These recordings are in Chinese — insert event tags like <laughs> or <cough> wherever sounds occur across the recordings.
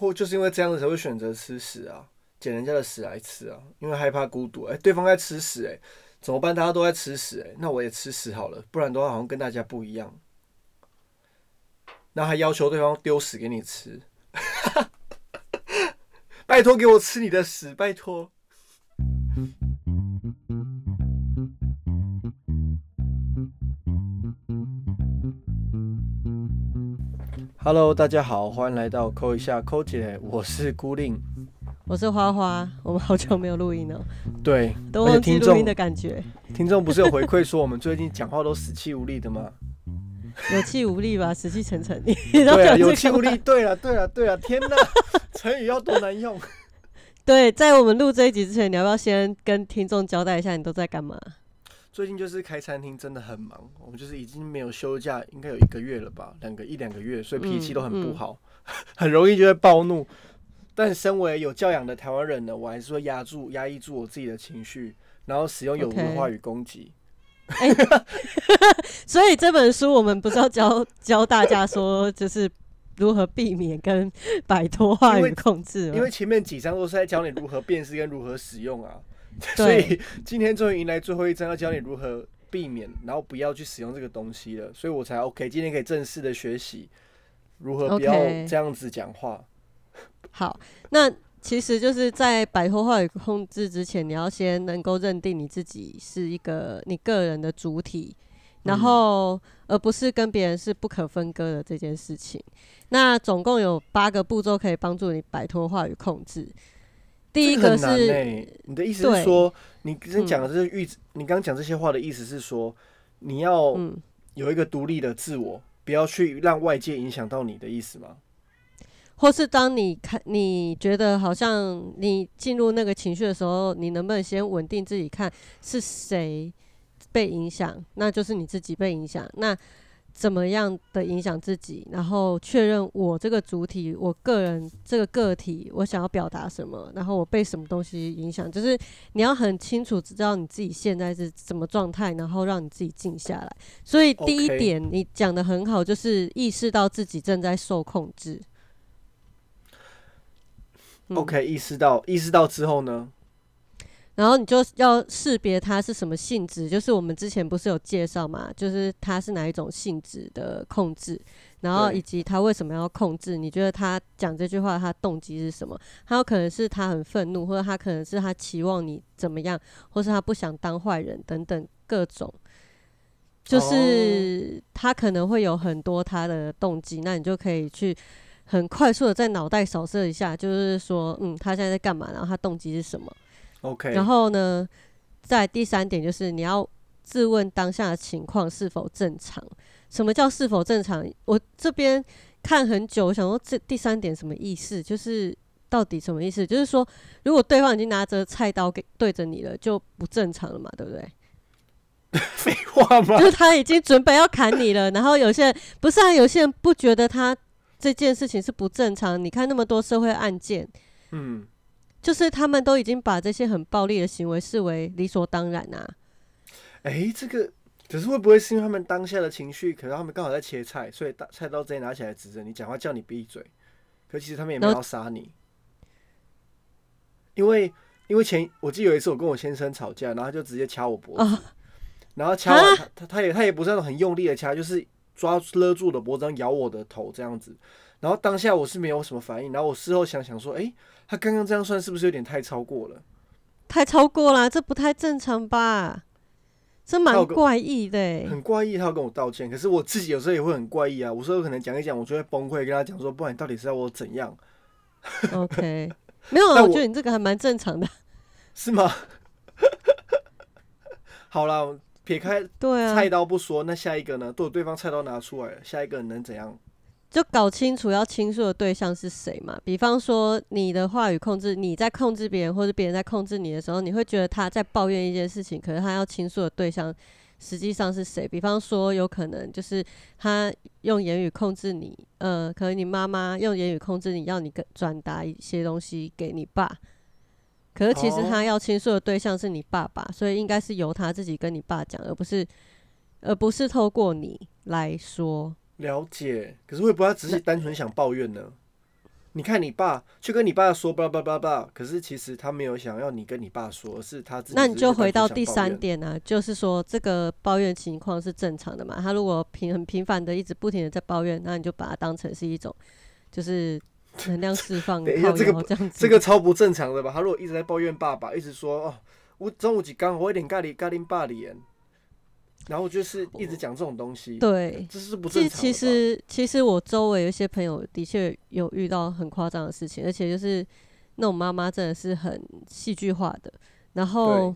或就是因为这样子才会选择吃屎啊，捡人家的屎来吃啊，因为害怕孤独。哎、对方在吃屎，哎，怎么办？大家都在吃屎，哎，那我也吃屎好了，不然的话好像跟大家不一样。那还要求对方丢屎给你吃，<laughs> 拜托给我吃你的屎，拜托。Hello，大家好，欢迎来到扣一下扣姐，我是孤令。我是花花，我们好久没有录音了，对，都忘记录音的感觉，听众不是有回馈说我们最近讲话都死气无力的吗？有气无力吧，<laughs> 死气沉沉。你都对啊，有气无力。对了，对了，对了，天哪，<laughs> 成语要多难用。对，在我们录这一集之前，你要不要先跟听众交代一下你都在干嘛？最近就是开餐厅真的很忙，我们就是已经没有休假，应该有一个月了吧，两个一两个月，所以脾气都很不好，<laughs> 很容易就会暴怒。但身为有教养的台湾人呢，我还是会压住、压抑住我自己的情绪，然后使用有毒话语攻击。<laughs> 所以这本书我们不是要教 <laughs> 教大家说，就是如何避免跟摆脱话语控制吗？因为前面几章都是在教你如何辨识跟如何使用啊，<laughs> 所以今天终于迎来最后一章，要教你如何避免，然后不要去使用这个东西了，所以我才 OK。今天可以正式的学习如何不要这样子讲话。<laughs> 好，那其实就是在摆脱话语控制之前，你要先能够认定你自己是一个你个人的主体，然嗯后而不是跟别人是不可分割的这件事情。那总共有八个步骤可以帮助你摆脱话语控制。第一个是，欸你的意思是说，你跟讲的这个意思，你刚刚讲这些话的意思是说，你要嗯，有一个独立的自我，不要去让外界影响到你的意思吗？或是当你看你觉得好像你进入那个情绪的时候，你能不能先稳定自己，看是谁被影响，那就是你自己被影响。那怎么样的影响自己，然后确认我这个主体，我个人这个个体，我想要表达什么，然后我被什么东西影响，就是你要很清楚知道你自己现在是什么状态，然后让你自己静下来。所以第一点你讲的很好，就是意识到自己正在受控制。嗯 OK，意识到意识到之后呢？然后你就要识别它是什么性质，就是我们之前不是有介绍嘛，就是它是哪一种性质的控制，然后以及他为什么要控制？你觉得他讲这句话，他动机是什么？他有可能是他很愤怒，或者他可能是他期望你怎么样，或是他不想当坏人等等各种，就是他可能会有很多他的动机，那你就可以去。很快速的在脑袋扫射一下，就是说，嗯，他现在在干嘛？然后他动机是什么？OK，然后呢，在第三点就是你要自问当下的情况是否正常。什么叫是否正常？我这边看很久，我想说这第三点什么意思？就是到底什么意思？就是说，如果对方已经拿着菜刀给对着你了，就不正常了嘛，对不对？废话吗就？是他已经准备要砍你了，然后有些人不是啊，有些人不觉得他这件事情是不正常。你看那么多社会案件，嗯，就是他们都已经把这些很暴力的行为视为理所当然啊。哎、这个可是会不会是因为他们当下的情绪，可是他们刚好在切菜，所以大菜刀直接拿起来指着你讲话，叫你闭嘴。可其实他们也没有要杀你，因为因为前我记得有一次我跟我先生吵架，然后他就直接掐我脖子，啊然后掐完他他他也他也不是那种很用力的掐，就是抓勒住我的脖子，然后咬我的头这样子。然后当下我是没有什么反应，然后我事后想想说，哎、他刚刚这样算是不是有点太超过了？太超过了，这不太正常吧？这蛮怪异的欸、很怪异，他要跟我道歉，可是我自己有时候也会很怪异啊。我说可能讲一讲，我就会崩溃，跟他讲说，不然你到底是要我怎样？OK，<laughs> 没有啊，我我觉得你这个还蛮正常的。<laughs> 是吗？<laughs> 好了，撇开对啊菜，刀不说，那下一个呢？如果对方菜刀拿出来了，下一个能怎样？就搞清楚要倾诉的对象是谁嘛。比方说你的话语控制，你在控制别人，或者别人在控制你的时候，你会觉得他在抱怨一件事情，可是他要倾诉的对象实际上是谁？比方说，有可能就是他用言语控制你，呃，可能你妈妈用言语控制你，要你跟转达一些东西给你爸。可是其实哦他要倾诉的对象是你爸爸，所以应该是由他自己跟你爸讲，而不是而不是透过你来说。了解，可是会不会他只是单纯想抱怨呢？你看你爸去跟你爸说叭叭叭叭，可是其实他没有想要你跟你爸说，而是他自己。那你就回到第三点啊，就是说这个抱怨情况是正常的嘛？他如果频很频繁的一直不停的在抱怨，那你就把它当成是一种就是能量释放，<laughs> 靠等一下这个腰这样子。这个超不正常的吧？他如果一直在抱怨爸爸，一直说哦，我中午几刚我有点咖喱咖喱爸脸，然后就是一直讲这种东西，对，这是不其实正常。其实其实我周围有一些朋友的确有遇到很夸张的事情，而且就是那种妈妈真的是很戏剧化的。然后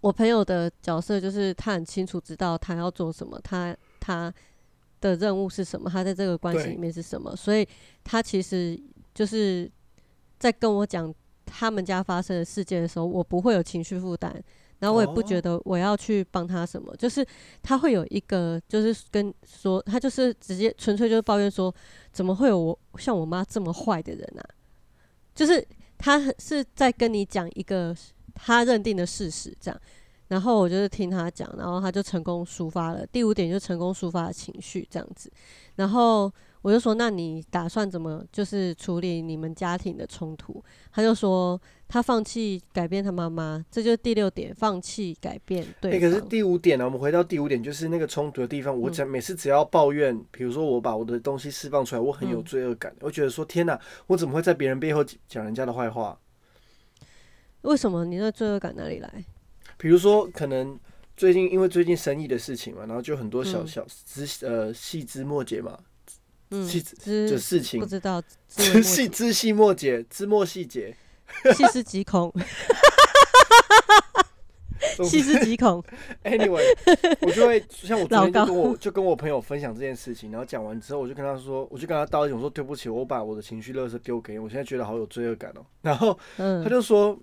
我朋友的角色就是他很清楚知道他要做什么，他他的任务是什么，他在这个关系里面是什么，所以他其实就是在跟我讲他们家发生的事件的时候，我不会有情绪负担。然后我也不觉哦得我要去帮他什么，就是他会有一个，就是跟说，他就是直接纯粹就是抱怨说，怎么会有我像我妈这么坏的人啊？就是他是在跟你讲一个他认定的事实，这样。然后我就是听他讲，然后他就成功抒发了第五点，就成功抒发了情绪这样子。然后我就说，那你打算怎么就是处理你们家庭的冲突？他就说他放弃改变他妈妈，这就是第六点，放弃改变哎、对可是。第五点呢、我们回到第五点，就是那个冲突的地方。我嗯讲每次只要抱怨，比如说我把我的东西释放出来，我很有嗯罪恶感，我觉得说天哪，我怎么会在别人背后讲人家的坏话？为什么你那罪恶感哪里来？比如说，可能最近因为最近生意的事情嘛，然后就很多小嗯小枝呃细枝末节嘛，嗯，细知的事情不，知道，<laughs> 细知细末节，知末细节，细思极恐，<laughs> 总细思极恐。<laughs> Anyway，我就会像我昨天就跟我就跟我朋友分享这件事情，然后讲完之后，我就跟他说，我就跟他道歉，我说对不起，我把我的情绪垃圾丢给你，我现在觉得好有罪恶感哦。然后他嗯，就说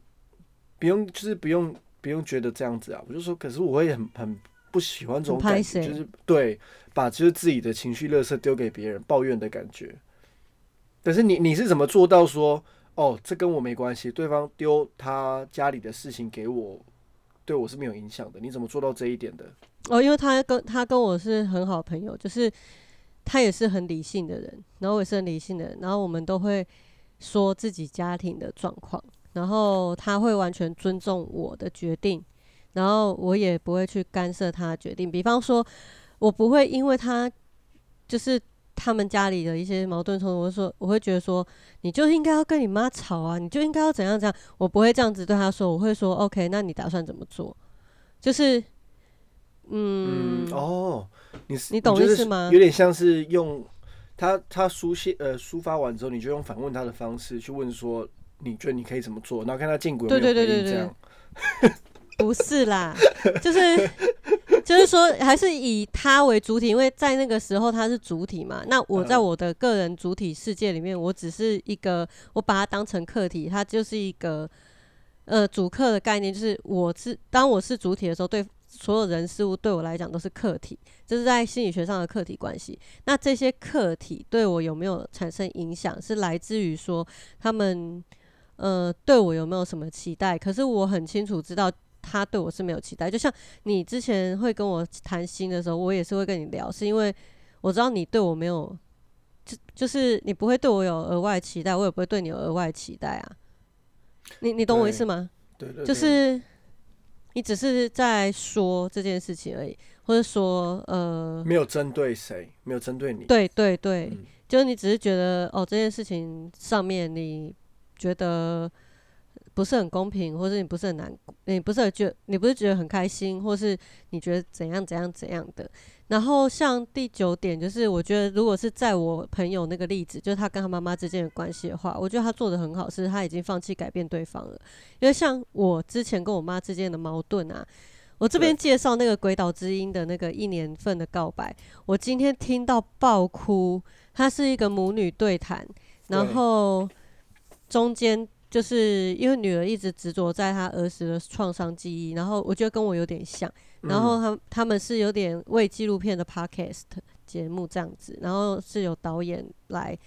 不用，就是不用不用觉得这样子啊。我就说，可是我会很很不喜欢这种感觉，谁就是对把就是自己的情绪垃圾丢给别人，抱怨的感觉。可是你你是怎么做到说，哦，这跟我没关系，对方丢他家里的事情给我，对我是没有影响的？你怎么做到这一点的？哦，因为他跟他跟我是很好朋友，就是他也是很理性的人，然后我也是很理性的人，然后我们都会说自己家庭的状况，然后他会完全尊重我的决定，然后我也不会去干涉他的决定。比方说，我不会因为他就是他们家里的一些矛盾冲突，我就说我会觉得说，你就应该要跟你妈吵啊，你就应该要怎样怎样，我不会这样子对他说，我会说 OK，那你打算怎么做？就是，嗯，嗯，哦，你是你懂意思吗有点像是用他他书写呃抒发完之后，你就用反问他的方式去问说，你觉得你可以怎么做？然后看他见鬼有没有对对对对对。不是啦，就是就是说，还是以他为主体，因为在那个时候他是主体嘛。那我在嗯我的个人主体世界里面，我只是一个，我把它当成客体，它就是一个呃主客的概念，就是我是当我是主体的时候，对所有人事物对我来讲都是客体，这是在心理学上的客体关系。那这些客体对我有没有产生影响，是来自于说他们呃对我有没有什么期待？可是我很清楚知道。他对我是没有期待，就像你之前会跟我谈心的时候，我也是会跟你聊，是因为我知道你对我没有，就就是你不会对我有额外期待，我也不会对你有额外期待啊。你你懂我意思吗？对对，对就是你只是在说这件事情而已，或者说呃，没有针对谁，没有针对你。对对对，嗯就是你只是觉得哦，这件事情上面你觉得不是很公平，或是你不是很难，你不是很觉你不是觉得很开心，或是你觉得怎样怎样怎样的。然后像第九点，就是我觉得如果是在我朋友那个例子，就是他跟他妈妈之间的关系的话，我觉得他做的很好，是他已经放弃改变对方了。因为像我之前跟我妈之间的矛盾啊，我这边介绍那个鬼岛之音的那个一年份的告白，我今天听到爆哭。它是一个母女对谈，然后中间就是因为女儿一直执着在她儿时的创伤记忆，然后我觉得跟我有点像，然后嗯他他们是有点为纪录片的 podcast 节目这样子，然后是有导演来，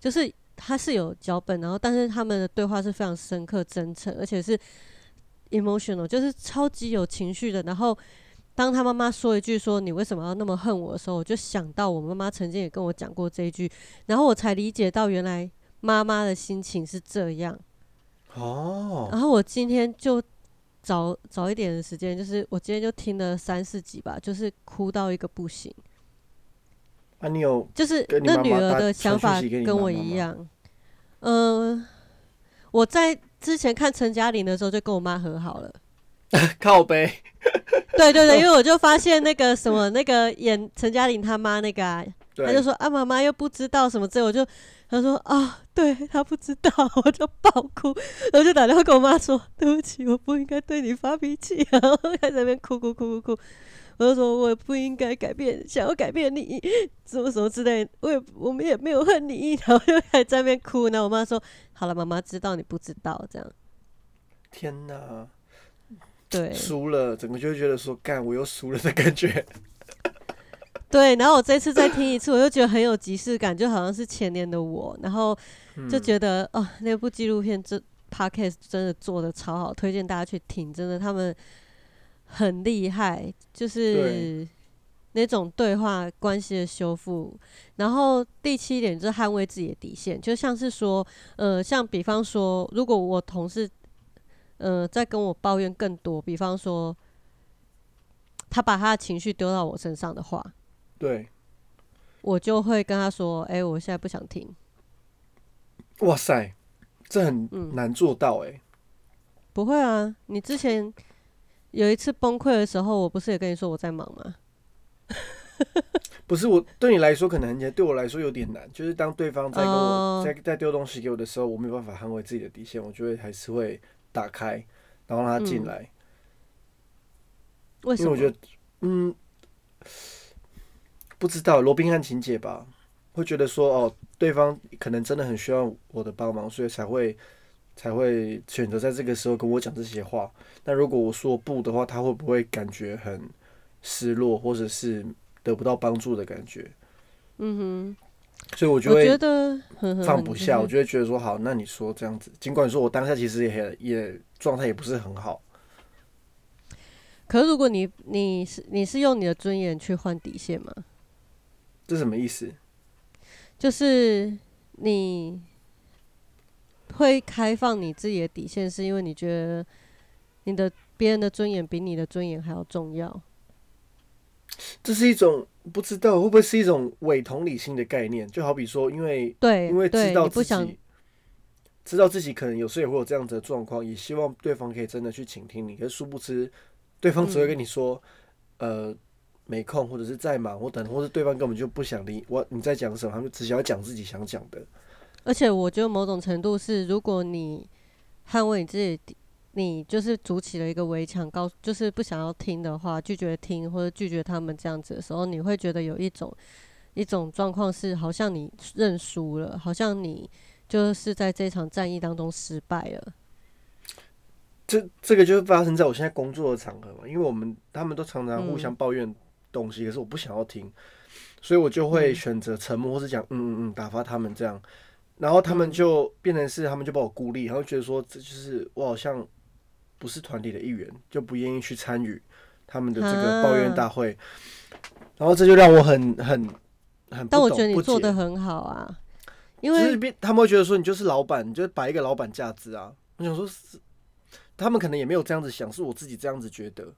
就是他是有脚本，然后但是他们的对话是非常深刻、真诚，而且是 emotional，就是超级有情绪的。然后当他妈妈说一句说你为什么要那么恨我的时候，我就想到我妈妈曾经也跟我讲过这一句，然后我才理解到原来妈妈的心情是这样。哦，然后我今天就早早一点的时间，就是我今天就听了三四集吧，就是哭到一个不行。啊，你有就是那女儿的想法跟我一样，嗯、我在之前看陈嘉玲的时候就跟我妈和好了。<laughs> 靠背？对对对，<laughs> 因为我就发现那个什么那个演陈嘉玲他妈那个啊，对，他就说啊妈妈又不知道什么之类，我就他说啊对他不知道，我就爆哭，我就打电话跟我妈说对不起，我不应该对你发脾气，然后开始在那边哭哭哭哭哭，我就说我不应该改变，想要改变你，什么什么之类，我也我们也没有恨你，然后就开始在那边哭，然后我妈说好了，妈妈知道你不知道。这样，天哪，对。输了，整个就会觉得说，干，我又输了的感觉。对，然后我这次再听一次，我就觉得很有即视感，就好像是前年的我，然后就嗯觉得哦，那部纪录片这 podcast 真的做的超好，推荐大家去听，真的他们很厉害，就是那种对话关系的修复。然后第七点就是捍卫自己的底线，就像是说，呃，像比方说，如果我同事呃在跟我抱怨更多，比方说他把他的情绪丢到我身上的话，对，我就会跟他说：“哎、我现在不想听。哇塞，这很嗯难做到哎、”不会啊，你之前有一次崩溃的时候，我不是也跟你说我在忙吗？<laughs> 不是我对你来说可能很简单，对我来说有点难。就是当对方在跟我、哦在在丢东西给我的时候，我没有办法捍卫自己的底线，我就会还是会打开，然后让他进嗯来。为什么？因为我觉得，嗯，不知道罗宾汉情节吧，会觉得说哦，对方可能真的很需要我的帮忙，所以才会才会选择在这个时候跟我讲这些话。那如果我说不的话，他会不会感觉很失落，或者是得不到帮助的感觉？嗯哼所以我就会得呵呵放不下，我你就会觉得说好，那你说这样子，尽管说我当下其实也也状态也不是很好，可是如果你你是你是用你的尊严去换底线吗？这什么意思？就是你会开放你自己的底线，是因为你觉得你的别人的尊严比你的尊严还要重要。这是一种不知道会不会是一种伪同理心的概念，就好比说，因为对，因为知道自你不想己知道自己可能有时候也会有这样子的状况，也希望对方可以真的去倾听你，可是殊不知对方只会跟你说，呃，没空，或者是在忙，或等，或者对方根本就不想理我你在讲什么，他们只想要讲自己想讲的。而且我觉得某种程度是，如果你捍卫你自己，你就是筑起了一个围墙，告就是不想要听的话，拒绝听或者拒绝他们这样子的时候，你会觉得有一种一种状况是，好像你认输了，好像你就是在这场战役当中失败了。这这个就是发生在我现在工作的场合嘛，因为我们他们都常常互嗯相抱怨东西，可是我不想要听，所以我就会嗯。选择沉默，或是讲嗯嗯嗯，打发他们这样，然后他们嗯。就变成是他们就把我孤立，然后觉得说这就是我好像不是团体的一员，就不愿意去参与他们的这个抱怨大会，然后这就让我很很很不但我觉得你做的很好啊，因就是为他们会觉得说你就是老板，你就是摆一个老板架子啊。我想说是，他们可能也没有这样子想，是我自己这样子觉得，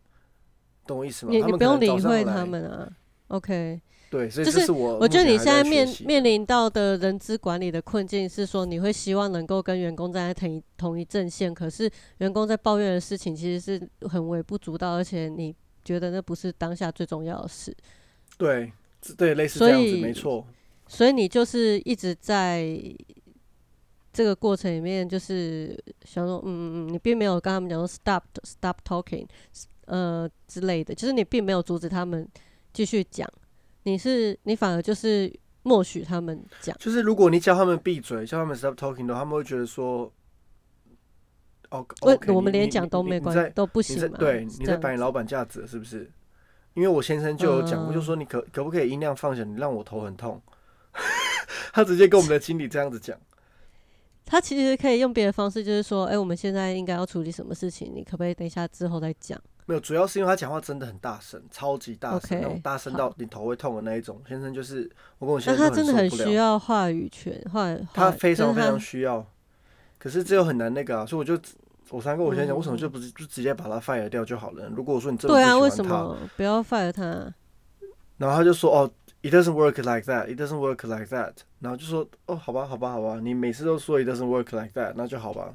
懂我意思吗？你你不用理会他们啊。OK，对，所以就是这是我我觉得你现在面面临到的人资管理的困境是说，你会希望能够跟员工站在同一同一阵线，可是员工在抱怨的事情其实是很微不足道，而且你觉得那不是当下最重要的事，对对类似所这样子，以没错。所以你就是一直在这个过程里面，就是想说，嗯嗯嗯，你并没有跟他们讲说 stop stop talking，呃之类的，就是你并没有阻止他们继续讲，你是你反而就是默许他们讲。就是如果你叫他们闭嘴，叫他们 stop talking 的话，他们会觉得说，哦，我我们连讲都没关系都不行嘛？对你在摆你老板架子是不是？因为我先生就有讲过，就嗯说你可可不可以音量放小，你让我头很痛。<laughs> 他直接跟我们的经理这样子讲。<laughs> 他其实可以用别的方式，就是说，哎、我们现在应该要处理什么事情，你可不可以等一下之后再讲？没有，主要是因为他讲话真的很大声，超级大声那种大声到你头会痛的那一种。先生就是我跟我那先生真的很需要话语权，话他非常非常需要，可是这又很难那个啊，所以我就我三个我先生讲，嗯为什么就不是就直接把他 fire 掉就好了？如果我说你真的不对啊，为喜欢他，什么不要 fire 他？然后他就说哦，it doesn't work like that，it doesn't work like that，然后就说哦，好吧，好吧，好吧，你每次都说 it doesn't work like that，那就好吧，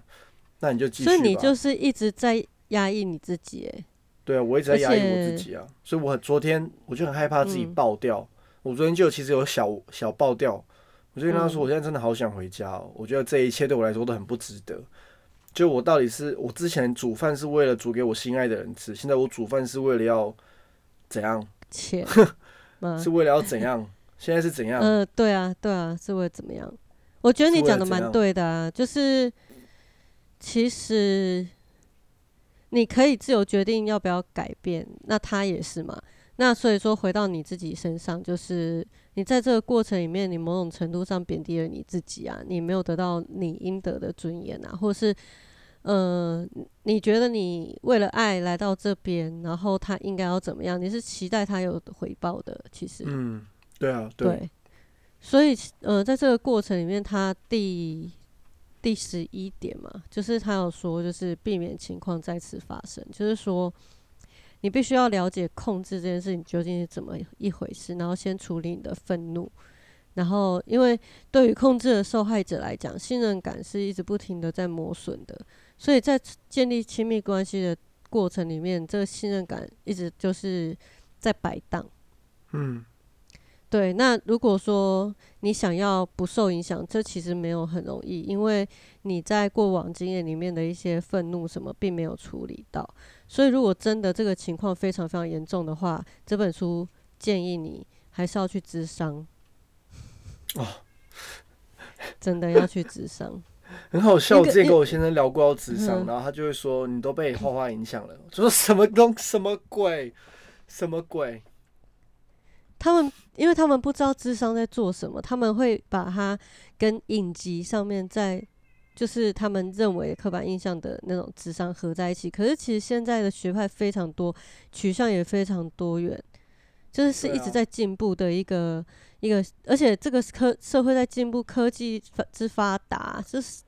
那你就继续吧。所以你就是一直在压抑你自己，哎，对啊，我一直在压抑我自己啊，所以我很昨天我就很害怕自己嗯爆掉。我昨天就其实有小小爆掉，我就跟他说，嗯我现在真的好想回家哦。我觉得这一切对我来说都很不值得。就我到底是我之前煮饭是为了煮给我心爱的人吃，现在我煮饭是为了要怎样？<laughs> 钱是？为了要怎样？现在是怎样？<laughs> 嗯，对啊，对啊，是为了怎么样？我觉得你讲的蛮对的啊，就是其实你可以自由决定要不要改变，那他也是嘛。那所以说，回到你自己身上，就是你在这个过程里面，你某种程度上贬低了你自己啊，你没有得到你应得的尊严啊，或是，呃，你觉得你为了爱来到这边，然后他应该要怎么样？你是期待他有回报的，其实，嗯，对啊，对，对，所以呃，在这个过程里面，他第第十一点嘛，就是他有说，就是避免情况再次发生，就是说你必须要了解控制这件事情究竟是怎么一回事，然后先处理你的愤怒。然后，因为对于控制的受害者来讲，信任感是一直不停的在磨损的，所以在建立亲密关系的过程里面，这个信任感一直就是在摆荡。嗯，对，那如果说你想要不受影响，这其实没有很容易，因为你在过往经验里面的一些愤怒什么，并没有处理到。所以，如果真的这个情况非常非常严重的话，这本书建议你还是要去咨商。<laughs> 哦，真的要去咨商。<laughs> 很好笑。我之前跟我先生聊过要智商，嗯然后他就会说你都被画画影响了。我说什么东什么鬼什么鬼？他们因为他们不知道智商在做什么，他们会把它跟影集上面在就是他们认为刻板印象的那种智商合在一起。可是其实现在的学派非常多，取向也非常多元，就是是一直在进步的一个、一个，而且这个科社会在进步，科技发之发达，就是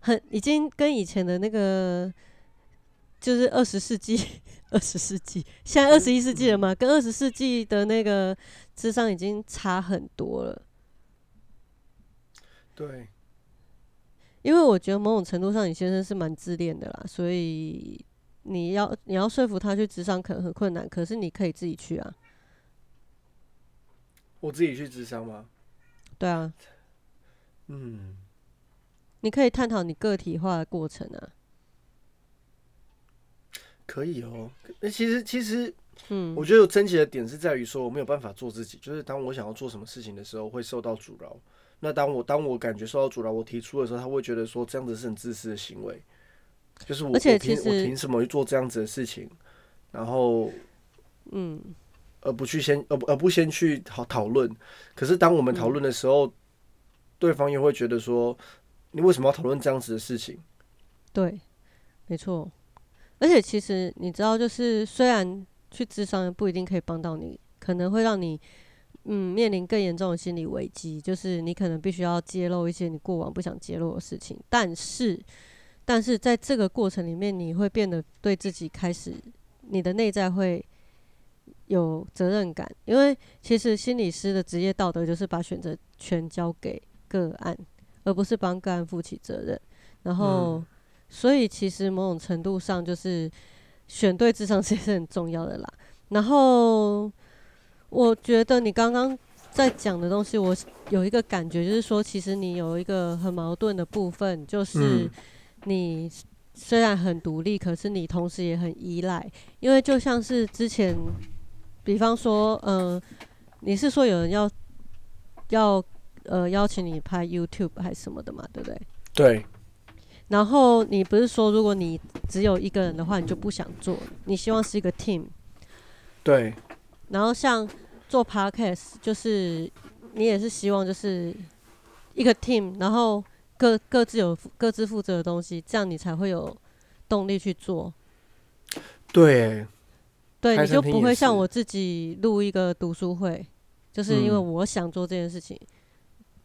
很已经跟以前的那个。就是二十世纪，二十世纪，现在二十一世纪了嘛，跟二十世纪的那个智商已经差很多了。对，因为我觉得某种程度上，你先生是蛮自恋的啦，所以你要你要说服他去智商可能很困难，可是你可以自己去啊。我自己去智商吗？对啊，嗯，你可以探讨你个体化的过程啊。可以哦。那其实其实嗯，我觉得有症结的点是在于说我没有办法做自己，就是当我想要做什么事情的时候会受到阻挠。那当我当我感觉受到阻挠，我提出的时候，他会觉得说这样子是很自私的行为，就是我我凭我凭什么去做这样子的事情，然后嗯，而不去先而不而不先去讨讨论。可是当我们讨论的时候，对方又会觉得说你为什么要讨论这样子的事情？对，没错。而且其实你知道，就是虽然去智商不一定可以帮到你，可能会让你嗯面临更严重的心理危机，就是你可能必须要揭露一些你过往不想揭露的事情。但是，但是在这个过程里面，你会变得对自己开始，你的内在会有责任感，因为其实心理师的职业道德就是把选择权交给个案，而不是帮个案负起责任。然后，所以其实某种程度上就是选对智商其实是很重要的啦。然后，我觉得你刚刚在讲的东西，我有一个感觉，就是说，其实你有一个很矛盾的部分，就是嗯你虽然很独立，可是你同时也很依赖，因为就像是之前，比方说，嗯、你是说有人要要呃邀请你拍 YouTube 还是什么的嘛，对不对？对，然后你不是说，如果你只有一个人的话，你就不想做，你希望是一个 team。对，然后像做 podcast，就是你也是希望就是一个 team，然后各各自有各自负责的东西，这样你才会有动力去做。对，对，你就不会像我自己录一个读书会，就是因为嗯我想做这件事情，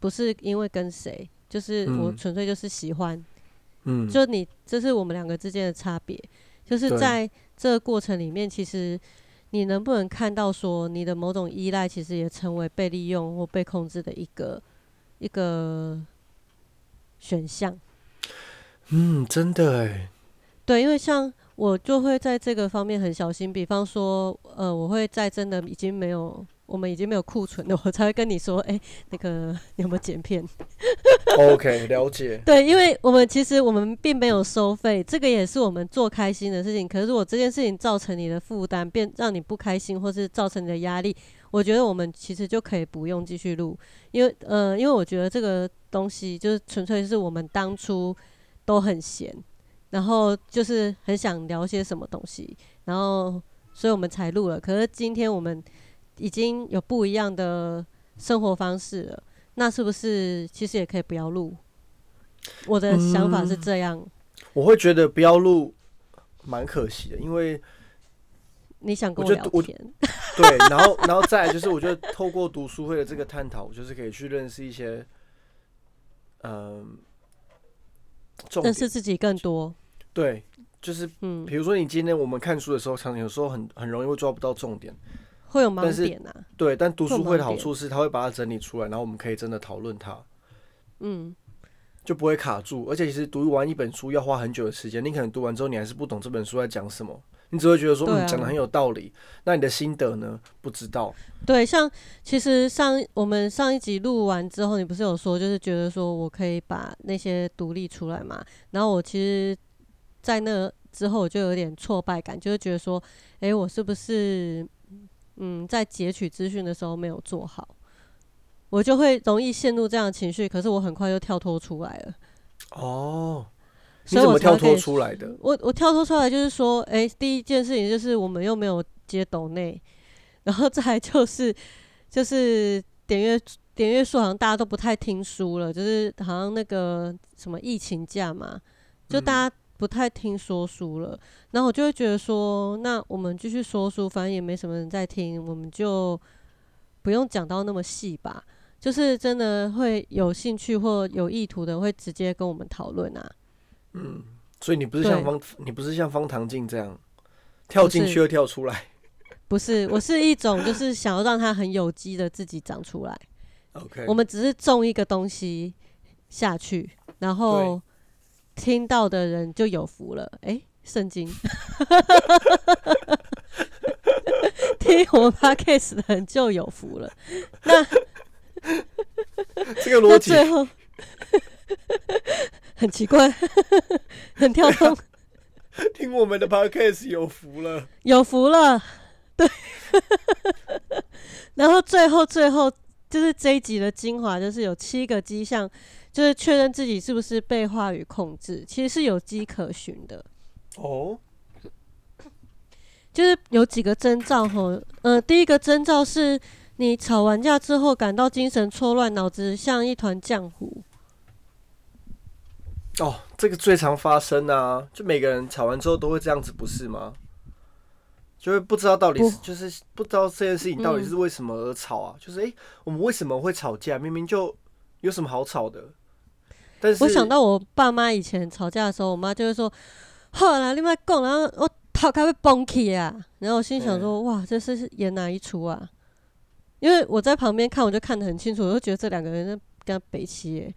不是因为跟谁，就是我嗯纯粹就是喜欢。嗯，就你，这是我们两个之间的差别，就是在这个过程里面，其实你能不能看到说你的某种依赖，其实也成为被利用或被控制的一个一个选项。嗯，真的哎，对，因为像我就会在这个方面很小心，比方说，呃，我会在真的已经没有，我们已经没有库存了，<laughs> 我才会跟你说，哎、那个你有没有剪片？OK，<laughs> 了解。对，因为我们其实我们并没有收费，这个也是我们做开心的事情。可是如果这件事情造成你的负担，变让你不开心，或是造成你的压力，我觉得我们其实就可以不用继续录，因为呃，因为我觉得这个东西就是纯粹是我们当初都很闲，然后就是很想聊些什么东西，然后所以我们才录了。可是今天我们已经有不一样的生活方式了。那是不是其实也可以不要录？我的想法是这样。我会觉得不要录，蛮可惜的，因为你想跟我聊天，对，然后然后再来就是，我觉得透过读书会的这个探讨，就是可以去认识一些，嗯、认识自己更多。对，就是嗯，比如说你今天我们看书的时候，常常有时候很很容易会抓不到重点，会有盲点啊。对，但读书会的好处是，他会把它整理出来，然后我们可以真的讨论它，嗯，就不会卡住。而且其实读完一本书要花很久的时间，你可能读完之后，你还是不懂这本书在讲什么，你只会觉得说，啊嗯，讲的很有道理。那你的心得呢？不知道。对，像其实上我们上一集录完之后，你不是有说，就是觉得说我可以把那些独立出来嘛？然后我其实，在那之后我就有点挫败感，就是觉得说，诶，我是不是嗯在截取资讯的时候没有做好？我就会容易陷入这样的情绪，可是我很快就跳脱出来了。哦，你所以怎么跳脱出来的？我我跳脱出来就是说，诶，第一件事情就是我们又没有接抖内，然后再就是就是点阅点阅数好像大家都不太听书了，就是好像那个什么疫情假嘛，就嗯大家不太听说书了。然后我就会觉得说，那我们继续说书，反正也没什么人在听，我们就不用讲到那么细吧。就是真的会有兴趣或有意图的，会直接跟我们讨论啊。嗯所以你不是像方，你不是像方唐镜这样跳进去又跳出来。<laughs> 不是，我是一种就是想要让它很有机的自己长出来。OK，我们只是种一个东西下去，然后听到的人就有福了。诶，圣经，听我们 podcast 的人就有福了。那这个逻辑最后很奇怪，很跳动，听我们的 podcast 有福了。有福了，对。然后最后最后就是这一集的精华，就是有七个迹象，就是确认自己是不是被话语控制，其实是有迹可循的。哦，<coughs> 就是有几个征兆哈，呃，第一个征兆是你吵完架之后感到精神错乱，脑子像一团浆糊。哦，这个最常发生啊，就每个人吵完之后都会这样子，不是吗？就会不知道到底是，就是不知道这件事情到底嗯是为什么而吵啊？就是诶，我们为什么会吵架？明明就有什么好吵的？但是我想到我爸妈以前吵架的时候，我妈就会说：“好啦，你莫讲，然后我头壳会崩起啊。”然后我心想说：“哇，这是演哪一出啊？”因为我在旁边看，我就看得很清楚，我就觉得这两个人在跟他北齐耶。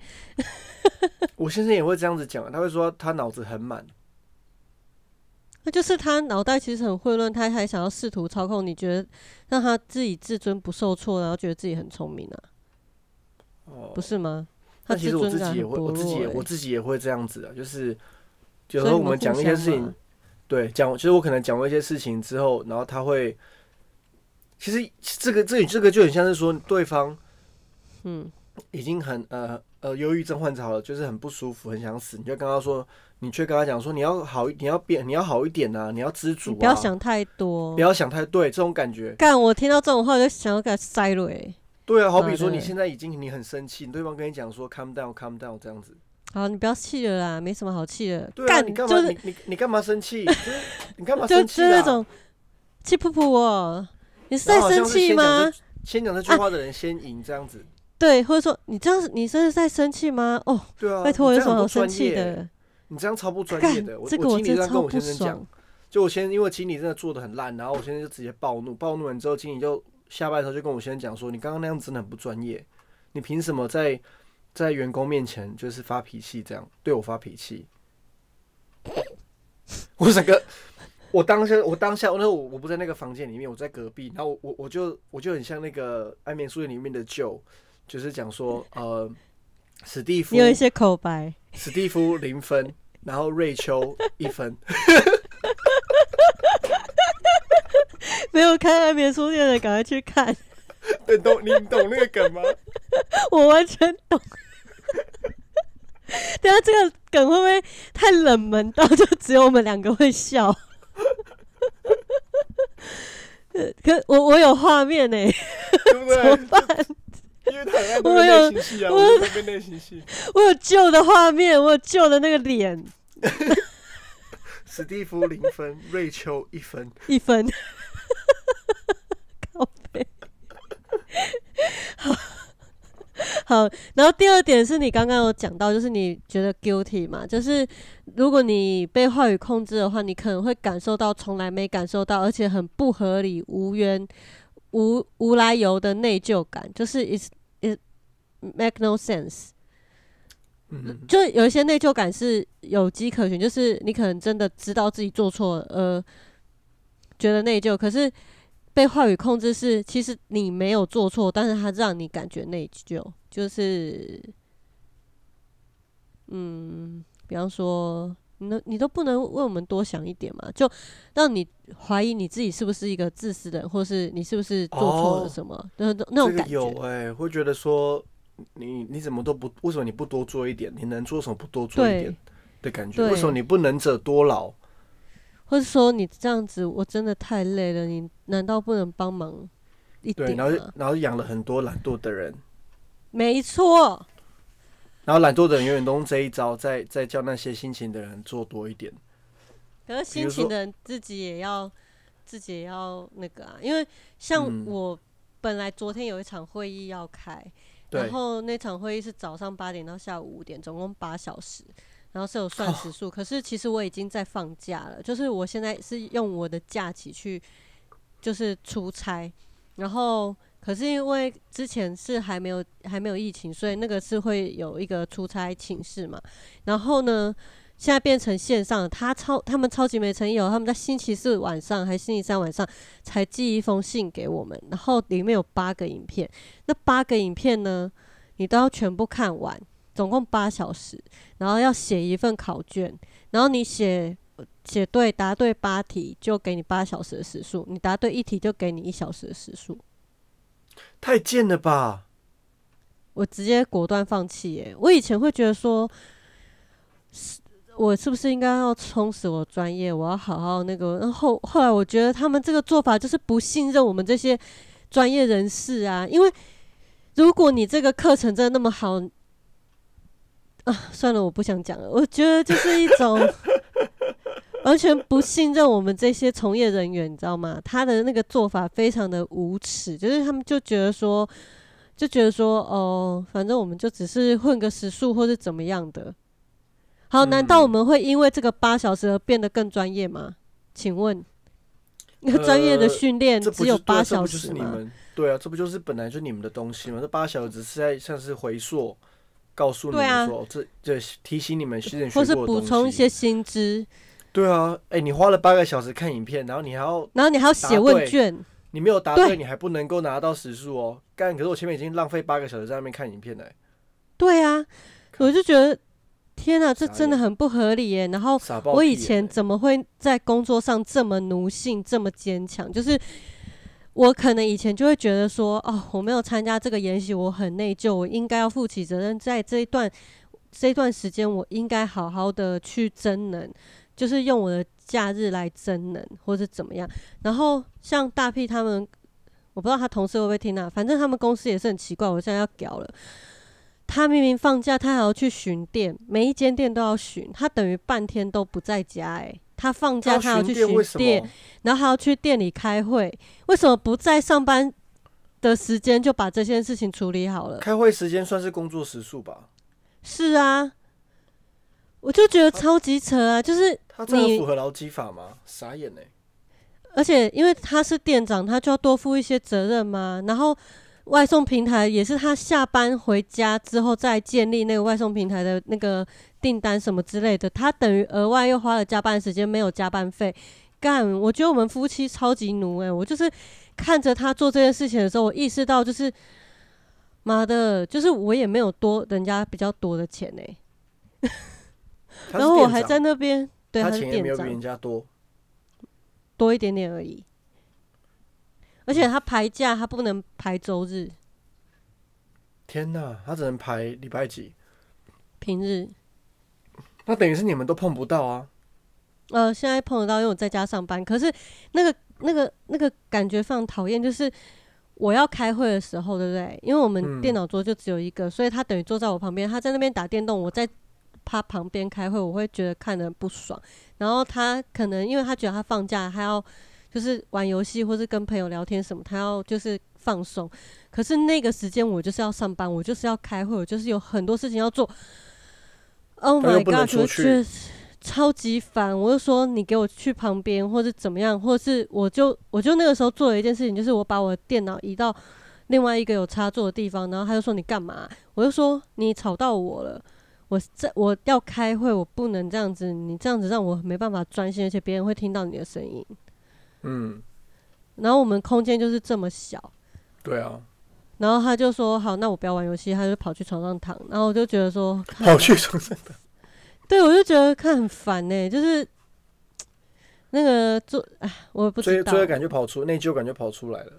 <laughs> 我先生也会这样子讲，他会说他脑子很满。<laughs> 那就是他脑袋其实很混乱，他还想要试图操控你，觉得让他自己自尊不受挫，然后觉得自己很聪明啊，哦，不是吗？他但其实我自己也会，我自己也欸。我自己也会这样子的，就是有时候我们讲一些事情，对，讲就是我可能讲过一些事情之后，然后他会，其实这个这这个就很像是说对方嗯，已经很呃呃忧郁症患者好了，就是很不舒服，很想死，你就跟他说，你却跟他讲说你要好，你要变，你要好一点啊，你要知足、啊，不要想太多不。要想太对，这种感觉，干，我听到这种话，我就想要给他塞欸蕊。对啊，好比说你现在已经你很生气，对方跟你讲说 calm down calm down 这样子，好，你不要气了啦，没什么好气的。对啊，你干嘛？就是你你你干嘛生气？就 <laughs> 是你干嘛就生气啊？就是那种气噗噗哦，你是在生气吗？先讲这句话的人先赢，这样子。对，或者说你这样子，你这是在生气吗？哦，对啊，拜托，有什么好生气？的？你这样超不专业的。我这个我经理跟我先生讲爽，。就我先因为经理真的做的很烂，然后我现在就直接暴怒，暴怒完之后，经理就下班的时候就跟我先生讲说：“你刚刚那样子真的很不专业，你凭什么在在员工面前就是发脾气这样对我发脾气？”我整个，我当下我当下那我我不在那个房间里面，我在隔壁，然后我我我就我就很像那个《安眠书院》里面的 Joe，就是讲说呃，史蒂夫有一些口白，史蒂夫零分，然后瑞秋一分。没有看爱眠书店的，赶快去看，你懂你懂那个梗吗？<laughs> 我完全懂。<laughs> 等下这个梗会不会太冷门到就只有我们两个会笑？呃 <laughs> 可我我有画面呢、对不怎么？办？因为他内心戏啊，我我在那边内心戏。我有旧的画面，我有旧的那个脸，史蒂夫零分，瑞秋一分。一分。<laughs> 靠背。<laughs> 好，好。然后第二点是你刚刚有讲到，就是你觉得 guilty 嘛，就是如果你被话语控制的话，你可能会感受到从来没感受到，而且很不合理、无缘、无无来由的内疚感，就是 it's it make no sense。嗯，就有一些内疚感是有迹可循，就是你可能真的知道自己做错了，呃，觉得内疚，可是被话语控制是其实你没有做错，但是他让你感觉内疚，就是，嗯，比方说，你都你都不能为我们多想一点嘛，就让你怀疑你自己是不是一个自私的人，或是你是不是做错了哦什么，那、那那种这个感觉。有哎、会觉得说你你怎么都不，为什么你不多做一点？你能做什么不多做一点的感觉？为什么你不能者多劳？或者说你这样子，我真的太累了，你难道不能帮忙一对，点然后吗？然后养了很多懒惰的人，没错，然后懒惰的人永远都用这一招，在在叫那些辛勤的人做多一点。可是比如说辛勤的人自己也要自己也要那个啊，因为像嗯我本来昨天有一场会议要开，对然，后那场会议是早上八点到下午五点，总共八小时，然后是有算时数。可是其实我已经在放假了，就是我现在是用我的假期去就是出差，然后可是因为之前是还没有还没有疫情，所以那个是会有一个出差请示嘛。然后呢，现在变成线上，他超他们超级没诚意哦，他们在星期四晚上还是星期三晚上才寄一封信给我们，然后里面有八个影片，那八个影片呢，你都要全部看完，总共八小时，然后要写一份考卷，然后你写写对答对八题就给你八小时的时数，你答对一题就给你一小时的时数。太贱了吧！我直接果断放弃耶！我以前会觉得说，是我是不是应该要充实我专业？我要好好那个。然后后来我觉得他们这个做法就是不信任我们这些专业人士啊，因为如果你这个课程真的那么好，啊，算了，我不想讲了。我觉得就是一种 <laughs> 完全不信任我们这些从业人员，你知道吗？他的那个做法非常的无耻，就是他们就觉得说。就觉得说，哦，反正我们就只是混个时数或是怎么样的。好，难道嗯我们会因为这个八小时而变得更专业吗？请问，那个专业的呃训练只有八小时吗？你们对啊，这不就是本来就你们的东西吗？这八小时只是在像是回溯，告诉你们说，这这提醒你们之前学或是过的东补充一些新知，对啊，哎、你花了八个小时看影片，然后你还要然后你还要写问卷，你没有答对，对。你还不能够拿到时数哦。干，可是我前面已经浪费八个小时在那边看影片了、欸。对啊，我就觉得天哪，这真的很不合理耶。然后我以前怎么会在工作上这么奴性、这么坚强？就是我可能以前就会觉得说，哦，我没有参加这个研习，我很内疚，我应该要负起责任，在这一段这一段时间，我应该好好的去增能，就是用我的假日来增能，或者怎么样。然后像大 P 他们，我不知道他同事会不会听啊，反正他们公司也是很奇怪，我现在要屌了。他明明放假，他还要去巡店，每一间店都要巡，他等于半天都不在家、欸。他放假，他要去巡巡店？然后还要去店里开会，为什么不在上班的时间就把这件事情处理好了？开会时间算是工作时数吧？是啊，我就觉得超级扯啊！就是他这样你符合劳基法吗？傻眼呢、而且因为他是店长，他就要多负一些责任嘛。然后外送平台也是他下班回家之后再建立那个外送平台的那个订单什么之类的，他等于额外又花了加班时间，没有加班费。干，我觉得我们夫妻超级奴诶、我就是看着他做这件事情的时候，我意识到就是妈的，就是我也没有多人家比较多的钱诶、他是然后我还在那边，对，他他是店长钱也没有比，人家多。多一点点而已。而且他排假，他不能排周日、天哪，他只能排礼拜几？平日。那等于是你们都碰不到啊。呃，现在碰得到，因为我在家上班。可是那个、那个、那个感觉非常讨厌，就是我要开会的时候，对不对？因为我们嗯电脑桌就只有一个，所以他等于坐在我旁边，他在那边打电动，我在他旁边开会，我会觉得看得不爽。然后他可能因为他觉得他放假，他要就是玩游戏或是跟朋友聊天什么，他要就是放松。可是那个时间我就是要上班，我就是要开会，我就是有很多事情要做。Oh my god！出去我觉得超级烦。我就说你给我去旁边，或者怎么样，或是我就我就那个时候做了一件事情，就是我把我的电脑移到另外一个有插座的地方，然后他就说你干嘛？我就说你吵到我了。我在我要开会，我不能这样子，你这样子让我没办法专心，而且别人会听到你的声音。嗯，然后我们空间就是这么小，对啊，然后他就说好，那我不要玩游戏，他就跑去床上躺，然后我就觉得说，跑去床上躺。<laughs> 对我就觉得看很烦呢、就是 <tsk> 那个做，哎，我也不知道罪罪，恶感就跑出，内疚感就跑出来了。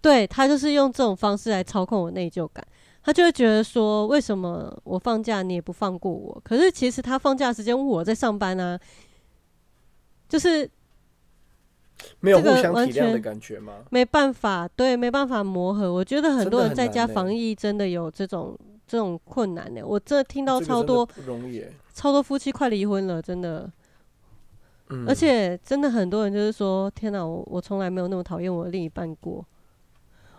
对他就是用这种方式来操控我内疚感，他就会觉得说，为什么我放假你也不放过我？可是其实他放假时间我在上班啊，就是没有互这个完相体谅的全感觉吗？没办法，对，没办法磨合。我觉得很多人在家防疫真的有这种这种困难呢、我真的听到超多不容易耶。超多夫妻快离婚了，真的。嗯，而且真的很多人就是说，天哪，我我从来没有那么讨厌我的另一半过。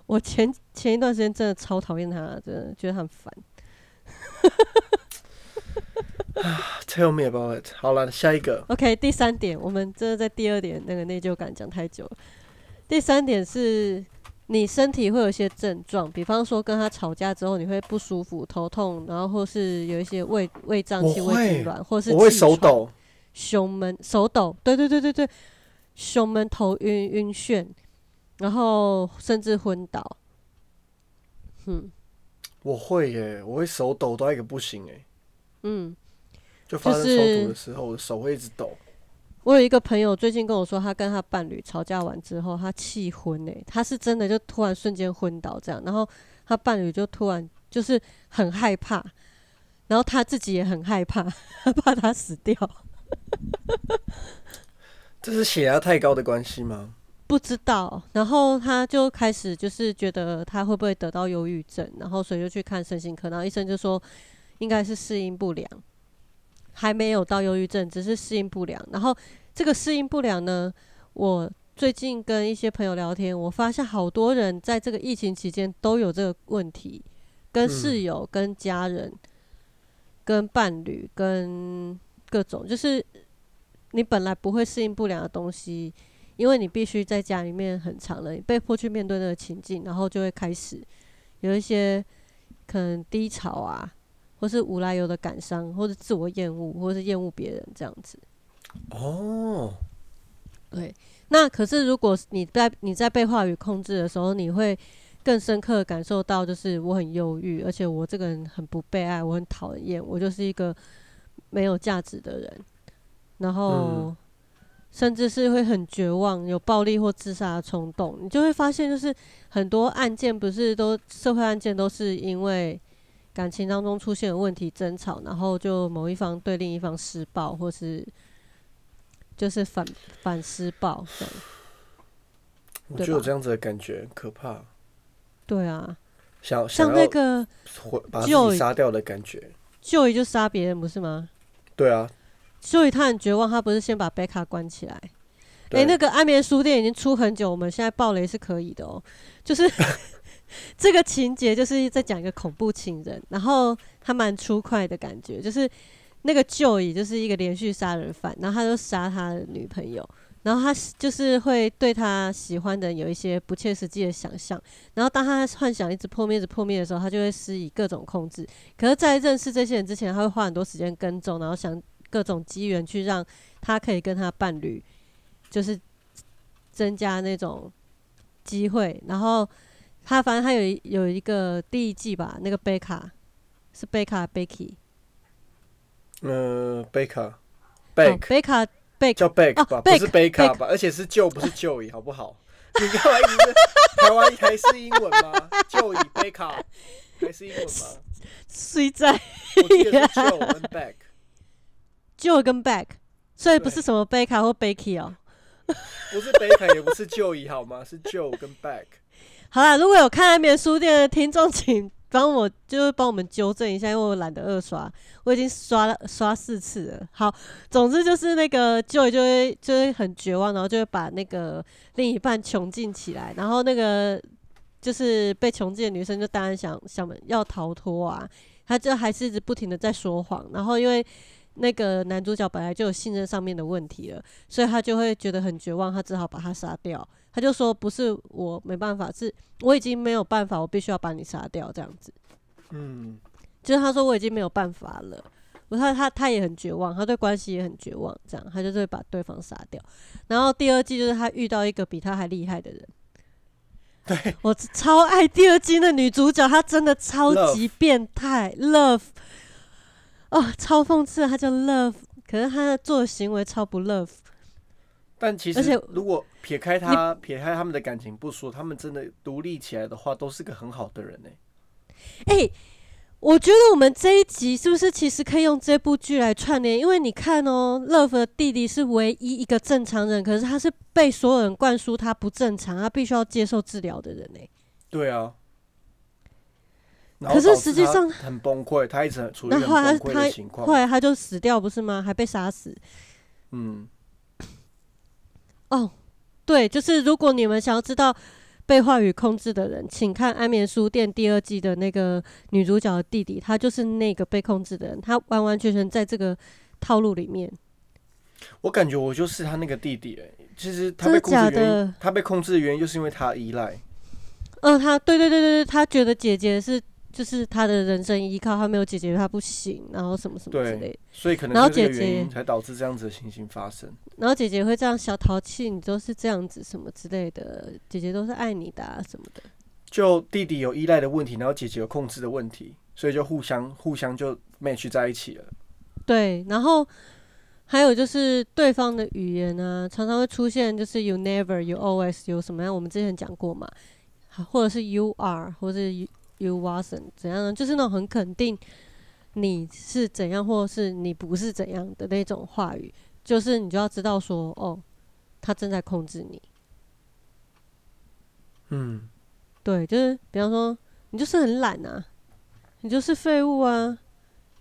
我前前一段时间真的超讨厌他，真的觉得很烦。Tell me about it。好了，下一个。OK，第三点，我们真的在第二点那个内疚感讲太久了。第三点是你身体会有一些症状，比方说跟他吵架之后，你会不舒服、头痛，然后或是有一些胃胃胀气、胃痉挛，或是我会、手抖，胸闷、手抖，对对对对对，胸闷、头晕、晕眩，然后甚至昏倒。嗯我会耶，我会手抖到一个不行哎，嗯，就发生就是冲突的时候，手会一直抖。我有一个朋友最近跟我说，他跟他伴侣吵架完之后，他气昏诶，他是真的就突然瞬间昏倒这样，然后他伴侣就突然就是很害怕，然后他自己也很害怕，他 <laughs> 怕他死掉。<laughs> 这是血压太高的关系吗？不知道，然后他就开始就是觉得他会不会得到忧郁症，然后所以就去看身心科，然后医生就说应该是适应不良，还没有到忧郁症，只是适应不良。然后这个适应不良呢，我最近跟一些朋友聊天，我发现好多人在这个疫情期间都有这个问题，跟室友、跟家人、跟伴侣、跟各种，就是你本来不会适应不良的东西。因为你必须在家里面很长了，你被迫去面对那个情境，然后就会开始有一些可能低潮啊，或是无来由的感伤，或者自我厌恶，或是厌恶别人这样子。哦，对，那可是如果你在你在被话语控制的时候，你会更深刻的感受到，就是我很忧郁，而且我这个人很不被爱，我很讨厌，我就是一个没有价值的人，然后。嗯甚至是会很绝望，有暴力或自杀的冲动，你就会发现，就是很多案件不是都社会案件都是因为感情当中出现了问题争吵，然后就某一方对另一方施暴，或是就是反反施暴这样。<sighs> 我对吧就有这样子的感觉，很可怕。对啊，想像那个回把自己杀掉的感觉。Joey 就杀别人不是吗 <laughs> 对啊，？Joey 他很绝望，他不是先把贝卡关起来？哎、对那个安眠书店已经出很久，我们现在爆雷是可以的哦。就是 <laughs> <laughs> 这个情节就是在讲一个恐怖情人，然后他蛮粗快的感觉，就是那个旧友就是一个连续杀人犯，然后他就杀他的女朋友，然后他就是会对他喜欢的人有一些不切实际的想象，然后当他幻想一直破灭、一直破灭的时候，他就会施以各种控制。可是，在认识这些人之前，他会花很多时间跟踪，然后想各种机缘去让他可以跟他伴侣，就是增加那种机会。然后他反正他有一有一个第一季吧，那个贝卡是贝卡 Becky，呃，贝卡哦，Beck 贝卡贝叫 Beck 哦吧，不是贝卡吧？而且是旧，不是 Joey，好不好？<laughs> 你干嘛一直在台湾还是英文吗？Joey 贝卡还是英文吗？睡在我记得是 Joe 跟 Beck，Joe 跟 Back，所以不是什么贝卡或 Becky 哦。不是贝卡，也不是 Joey 好吗？是 Joe 跟 Beck。好啦，如果有看安眠书店的听众，请帮我就是帮我们纠正一下，因为我懒得二刷，我已经刷了刷四次了。好，总之就是那个 Joy 就会就会很绝望，然后就会把那个另一半囚禁起来，然后那个就是被囚禁的女生就当然想想要逃脱啊，她就还是一直不停的在说谎，然后因为。那个男主角本来就有信任上面的问题了，所以他就会觉得很绝望，他只好把他杀掉。他就说：“不是我没办法，是我已经没有办法，我必须要把你杀掉。”这样子，嗯，就是他说我已经没有办法了。我他他他也很绝望，他对关系也很绝望，这样他就是会把对方杀掉。然后第二季就是他遇到一个比他还厉害的人。<laughs> 对我超爱第二季的女主角，她真的超级变态，love，哦，超讽刺，她叫 love，可是她做的行为超不 love。但其实如果撇开他撇开他们的感情不说，他们真的独立起来的话，都是个很好的人呢、哎、我觉得我们这一集是不是其实可以用这部剧来串联？因为你看哦，Love 的弟弟是唯一一个正常人，可是他是被所有人灌输他不正常，他必须要接受治疗的人呢。对啊。可是实际上很崩溃，他一直很处于崩溃他的情况后。来他就死掉不是吗？还被杀死。嗯，哦，对，就是如果你们想要知道被话语控制的人，请看《安眠书店》第二季的那个女主角的弟弟，他就是那个被控制的人，他完完全全在这个套路里面。我感觉我就是他那个弟弟哎、其实他被控制的原因，他被控制的原因就是因为他依赖。嗯，他对对对对对，他觉得姐姐是就是他的人生依靠，他没有姐姐他不行，然后什么什么之类所以可能然后姐姐才导致这样子的情形发生。然后姐姐会这样小淘气，你都是这样子什么之类的，姐姐都是爱你的、啊、什么的。就弟弟有依赖的问题，然后姐姐有控制的问题，所以就互相互相就 match 在一起了。对，然后还有就是对方的语言啊，常常会出现就是 you never, you always, you 什么样，我们之前讲过嘛，好或者是 you are，或者是 you wasn't 怎样呢？就是那种很肯定你是怎样，或是你不是怎样的那种话语，就是你就要知道说，哦，他正在控制你。嗯，对，就是比方说，你就是很懒啊，你就是废物啊，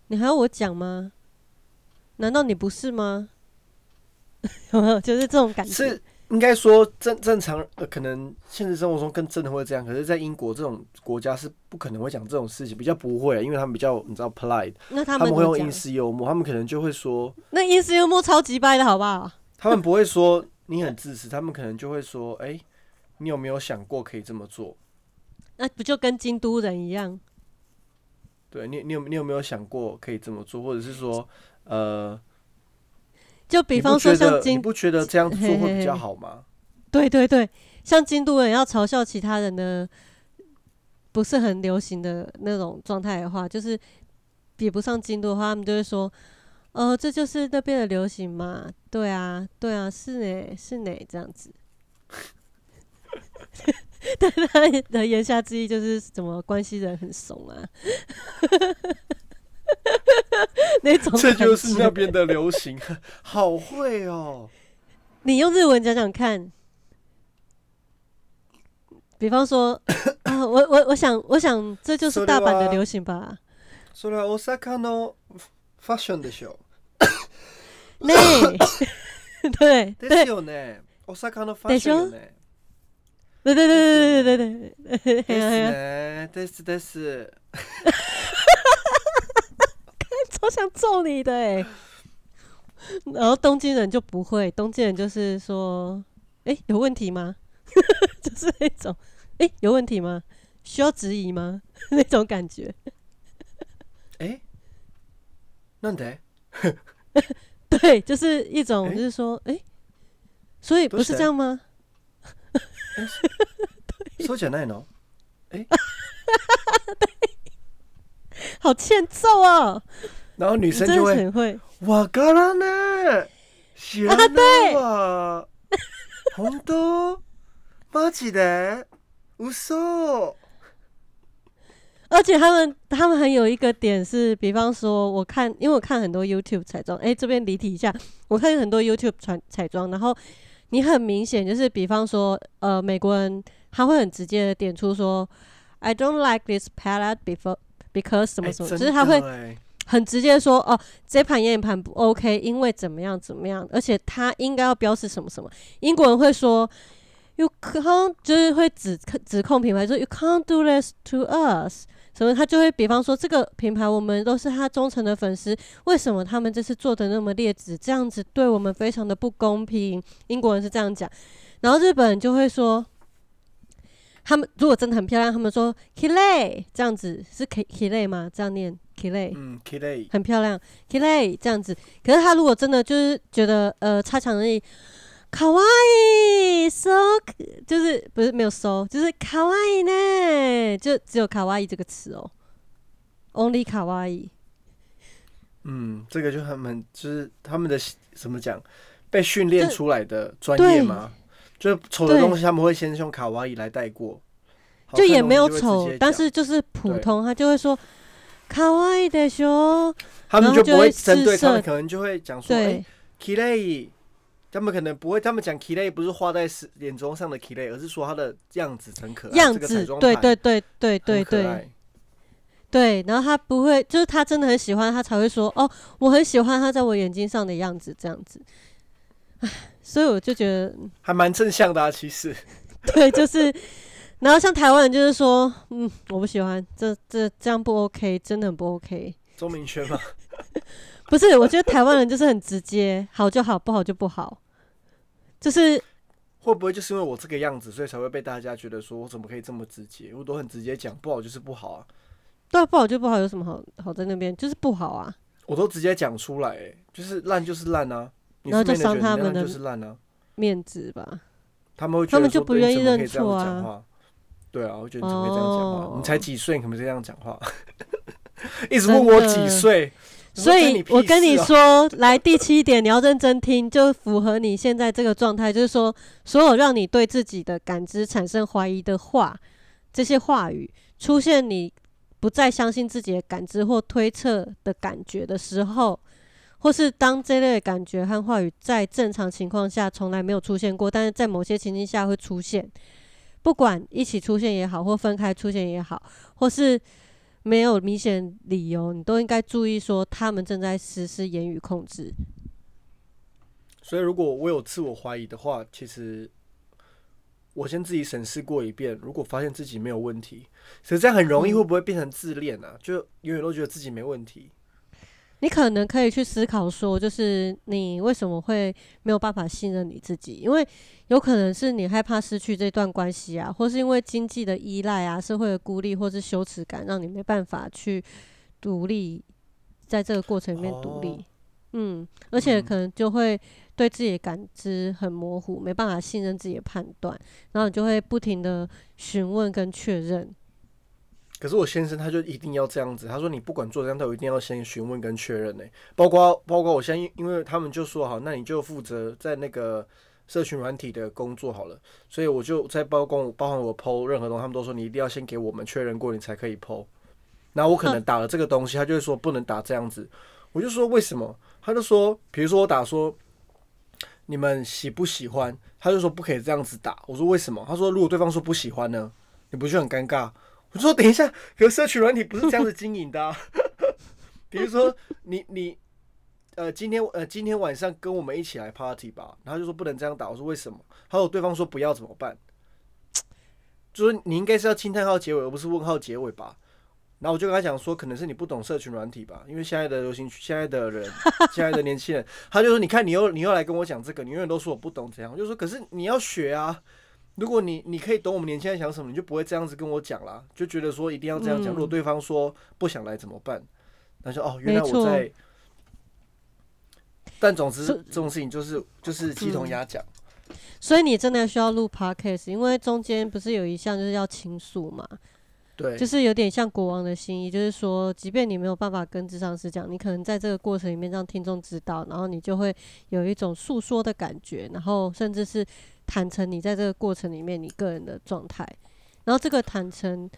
你还要我讲吗？难道你不是吗？<laughs> 有没有？就是这种感觉。是应该说正正常，呃，可能现实生活中更真的会这样，可是，在英国这种国家是不可能会讲这种事情，比较不会，因为他们比较你知道 polite，那他他们会用英？式幽默，他们可能就会说，那英式幽默超级掰的好不好？<laughs> 他们不会说你很自私，他们可能就会说，哎、你有没有想过可以这么做？那不就跟京都人一样？对你，你有你有没有想过可以这么做，或者是说，呃，就比方说像京，不觉得这样做会比较好吗？对 <laughs> 对对，像京都人要嘲笑其他人的不是很流行的那种状态的话，就是比不上京都的话，他们就会说，哦，这就是那边的流行嘛。对啊，对啊，是呢，是呢，这样子。<laughs> 但他的言下之意就是怎么关系人很怂啊，<laughs> 那种这就是感觉那边的流行，<laughs> 好会哦。你用日文讲讲看， 比方说<laughs> 啊，我我我想我想这就是大阪的流行吧。それは大阪のファッションでしょ。<coughs> <coughs> ね对ですよね。大阪のファッションよね。对对对对对对对ですね。ですです。 超想揍你的哎、然后东京人就不会，东京人就是说，哎、有问题吗？<laughs> 就是那种，哎、有问题吗？需要质疑吗？<laughs> 那种感觉。え？なんで？<laughs> 对，就是一种，诶就是说，哎、所以不是这样吗？そうじゃないの？好欠揍哦！ 然后女你真的生就是会很会，わからねえ。知らないわ。本当？マジで？嘘。而且他们他们很有一个点是，比方说，我看，因为我看很多 YouTube 彩妆，哎、这边离题一下，我看很多 YouTube 彩彩妆，然后你很明显就是，比方说，呃，美国人他会很直接的点出说，I don't like this palette before because 什么什么，哎真就是他会的哎 很直接说，哦，这盘眼影盘不 OK，因为怎么样怎么样，而且它应该要标示什么什么。英国人会说，You can't，就是会指指控品牌说 You can't do this to us，什么他就会比方说这个品牌我们都是他忠诚的粉丝，为什么他们这次做的那么劣质，这样子对我们非常的不公平？英国人是这样讲，然后日本人就会说。他们如果真的很漂亮，他们说 Kile 这样子是 K Kile 吗？这样念 Kile。嗯，綺麗。很漂亮 k i l e 这样子。可是他如果真的就是觉得呃差强人意，卡哇伊 so 就是不是没有 so，就是卡哇伊呢，就只有卡哇伊这个词哦，only 卡哇伊。嗯，这个就他们就是他们的怎么讲，被训练出来的专对业嘛，就是丑的对东西他们会先用卡哇伊来带过，就也没有丑但是就是普通，他就会说卡哇伊的熊，他们就不会针对他们，可能就会讲说，哎对，k i l e 他们可能不会，他们讲 k i l e 不是画在是脸妆上的 k i l e 而是说他的样子很可爱，样子，对对对对对对。对，然后他不会，就是他真的很喜欢，他才会说哦，我很喜欢他在我眼睛上的样子，这样子。唉，所以我就觉得还蛮正向的啊，其实。<laughs> 对，就是，然后像台湾人就是说，嗯，我不喜欢，这这这样不 OK，真的很不 OK。周明轩吗，<laughs> 不是，我觉得台湾人就是很直接，好就好，不好就不好，就是会不会就是因为我这个样子，所以才会被大家觉得说我怎么可以这么直接？我都很直接讲，不好就是不好啊，对啊，不好就不好，有什么好好在那边，就是不好啊。我都直接讲出来，哎，就是烂就是烂啊，然后就伤他们的就是烂啊，面子吧，他们他们就不愿意认错啊？对啊，我觉得你怎么可以这样讲话？哦你才几岁，你可不可以这样讲话？<laughs> 一直问我几岁，所以我跟你说，来第七点，你要认真听，就符合你现在这个状态，就是说，所有让你对自己的感知产生怀疑的话，这些话语出现，你不再相信自己的感知或推测的感觉的时候，或是当这类的感觉和话语在正常情况下从来没有出现过，但是在某些情境下会出现，不管一起出现也好，或分开出现也好，或是没有明显理由，你都应该注意说他们正在实施言语控制。所以如果我有自我怀疑的话，其实我先自己审视过一遍，如果发现自己没有问题，其实这样很容易嗯会不会变成自恋啊？就永远都觉得自己没问题。你可能可以去思考说，就是你为什么会没有办法信任你自己？因为有可能是你害怕失去这段关系啊，或是因为经济的依赖啊、社会的孤立或是羞耻感，让你没办法去独立，在这个过程里面独立。哦嗯，而且嗯可能就会对自己的感知很模糊，没办法信任自己的判断，然后你就会不停的询问跟确认。可是我先生他就一定要这样子，他说你不管做这样，都一定要先询问跟确认呢、包括包括我现在，因为他们就说好，那你就负责在那个社群软体的工作好了，所以我就在包括包含我 PO 任何东西，他们都说你一定要先给我们确认过，你才可以 PO。然后我可能打了这个东西，他就会说不能打这样子，我就说为什么？他就说，比如说我打说你们喜不喜欢？他就说不可以这样子打。我说为什么？他说如果对方说不喜欢呢，你不是很尴尬？我说等一下，可是社群软体不是这样子经营的、啊。<laughs> 比如说你你呃今天呃今天晚上跟我们一起来 party 吧，然后就说不能这样打。我说为什么？还有对方说不要怎么办？就说你应该是要惊叹号结尾，而不是问号结尾吧。然后我就跟他讲说，可能是你不懂社群软体吧，因为现在的流行，现在的人，现在的年轻人，他就说，你看你又你又来跟我讲这个，你永远都说我不懂怎样，我就说，可是你要学啊，如果你你可以懂我们年轻人想什么，你就不会这样子跟我讲啦，就觉得说一定要这样讲。嗯如果对方说不想来怎么办？那就哦，原来我在。但总之这种事情就是就是鸡同鸭讲，所以你真的需要录 podcast，因为中间不是有一项就是要倾诉嘛，对，就是有点像国王的心意，就是说，即便你没有办法跟智商师讲，你可能在这个过程里面让听众知道，然后你就会有一种诉说的感觉，然后甚至是坦诚你在这个过程里面你个人的状态，然后这个坦诚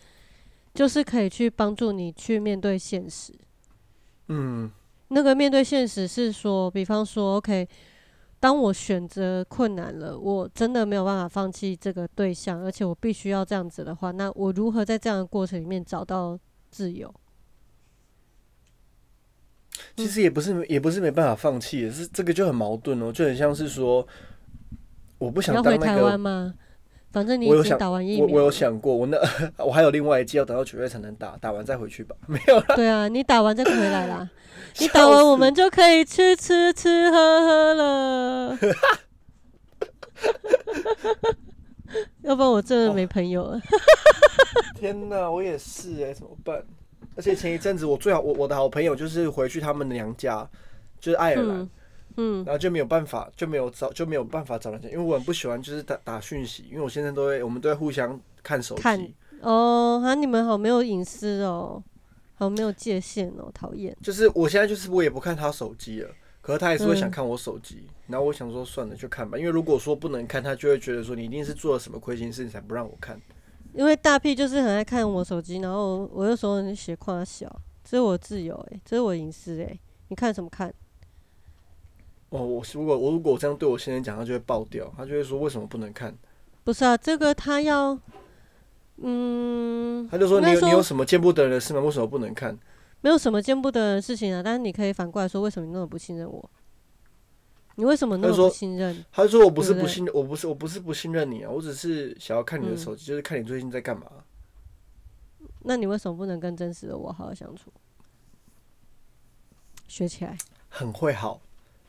就是可以去帮助你去面对现实。嗯那个面对现实是说，比方说，OK，当我选择困难了，我真的没有办法放弃这个对象，而且我必须要这样子的话，那我如何在这样的过程里面找到自由？其实也不是也不是没办法放弃，是这个就很矛盾哦，就很像是说，我不你要回台想当那个湾吗？反正你已经打完疫苗了，我我有想过，我那 <laughs> 我还有另外一季要等到九月才能打，打完再回去吧。没有啦，对啊，你打完再回来啦。<laughs> 你打完，我们就可以去吃吃喝喝了。<laughs> 要不然我真的没朋友了。天哪，我也是哎、怎么办？而且前一阵子我最好我我的好朋友就是回去他们的娘家，就是爱尔兰，嗯嗯然后就没有办法就没有找就没有办法找人家，因为我很不喜欢就是打打讯息，因为我现在都会我们都会互相看手看机，哦，啊，你们好没有隐私哦，好没有界限哦，讨厌。就是我现在就是我也不看他手机了。可是他还是会想嗯看我手机，然后我想说算了就看吧，因为如果说不能看，他就会觉得说你一定是做了什么亏心事，你才不让我看。因为大屁就是很爱看我手机，然后我有时候很写夸小，这是我自由诶、这是我隐私诶、你看什么看？哦，我如果我如果这样对我先生讲，他就会爆掉，他就会说为什么不能看？不是啊，这个他要，嗯，他就说你有你有什么见不得人的事吗？为什么不能看？没有什么见不得人的事情啊，但是你可以反过来说，为什么你那么不信任我？你为什么那么不信任？他就说我不是对不信任，我不是我不是不信任你啊，我只是想要看你的嗯手机，就是看你最近在干嘛。那你为什么不能跟真实的我好好相处？学起来。很会好，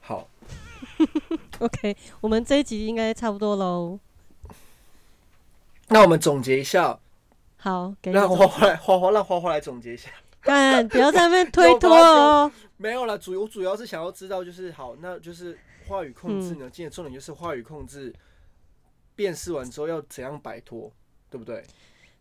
好，<laughs> OK，我们这一集应该差不多喽。那我们总结一下，好，让花花来花花让花花来总结一下。干，不要在那边 <laughs> 推脱哦。没有啦，主我主要是想要知道，就是好，那就是话语控嗯制呢。今天重点就是话语控制，辨识完之后要怎样摆脱，对不对？